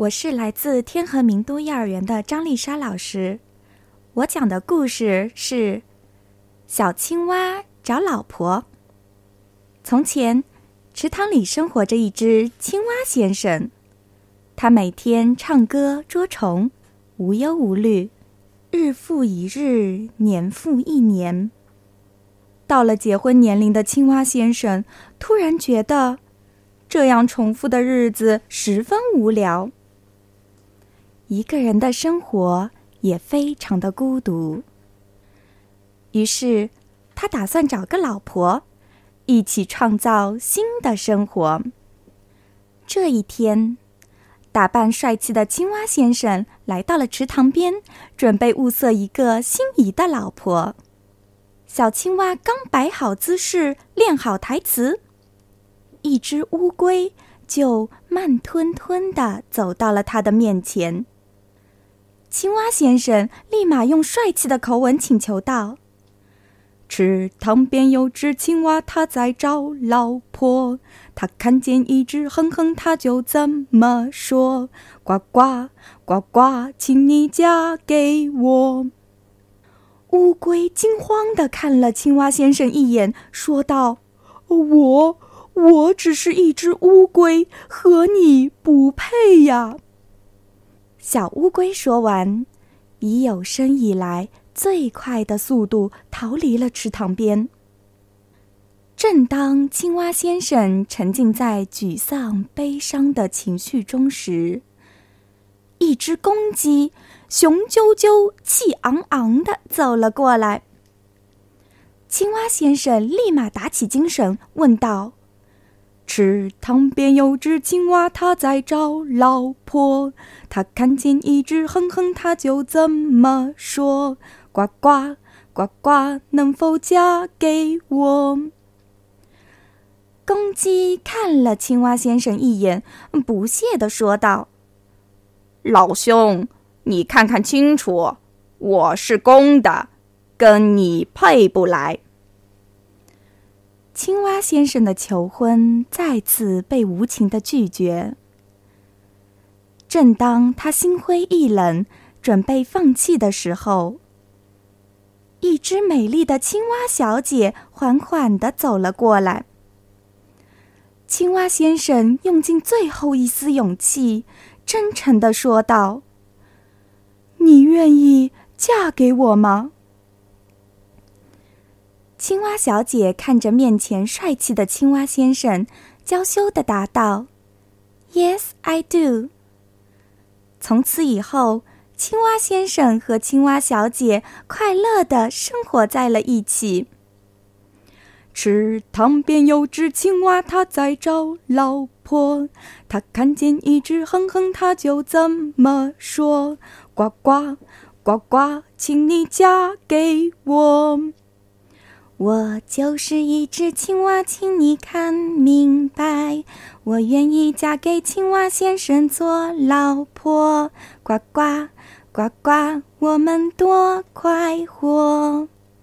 我是来自天河名都幼儿园的张丽莎老师。我讲的故事是《小青蛙找老婆》。从前，池塘里生活着一只青蛙先生，他每天唱歌捉虫，无忧无虑，日复一日，年复一年。到了结婚年龄的青蛙先生，突然觉得这样重复的日子十分无聊。一个人的生活也非常的孤独，于是他打算找个老婆，一起创造新的生活。这一天，打扮帅气的青蛙先生来到了池塘边，准备物色一个心仪的老婆。小青蛙刚摆好姿势，练好台词，一只乌龟就慢吞吞的走到了他的面前。青蛙先生立马用帅气的口吻请求道：“池塘边有只青蛙，它在找老婆。它看见一只哼哼，它就这么说：呱呱呱呱，请你嫁给我。”乌龟惊慌的看了青蛙先生一眼，说道：“我我只是一只乌龟，和你不配呀。”小乌龟说完，以有生以来最快的速度逃离了池塘边。正当青蛙先生沉浸在沮丧、悲伤的情绪中时，一只公鸡雄赳赳、气昂昂的走了过来。青蛙先生立马打起精神，问道。池塘边有只青蛙，它在找老婆。它看见一只哼哼，它就怎么说：呱呱呱呱，能否嫁给我？公鸡看了青蛙先生一眼，不屑地说道：“老兄，你看看清楚，我是公的，跟你配不来。”青蛙先生的求婚再次被无情的拒绝。正当他心灰意冷、准备放弃的时候，一只美丽的青蛙小姐缓缓的走了过来。青蛙先生用尽最后一丝勇气，真诚的说道：“你愿意嫁给我吗？”青蛙小姐看着面前帅气的青蛙先生，娇羞的答道：“Yes, I do。”从此以后，青蛙先生和青蛙小姐快乐的生活在了一起。池塘边有只青蛙，它在找老婆。它看见一只哼哼，它就怎么说：“呱呱呱呱，请你嫁给我。”我就是一只青蛙，请你看明白，我愿意嫁给青蛙先生做老婆。呱呱呱呱，我们多快活！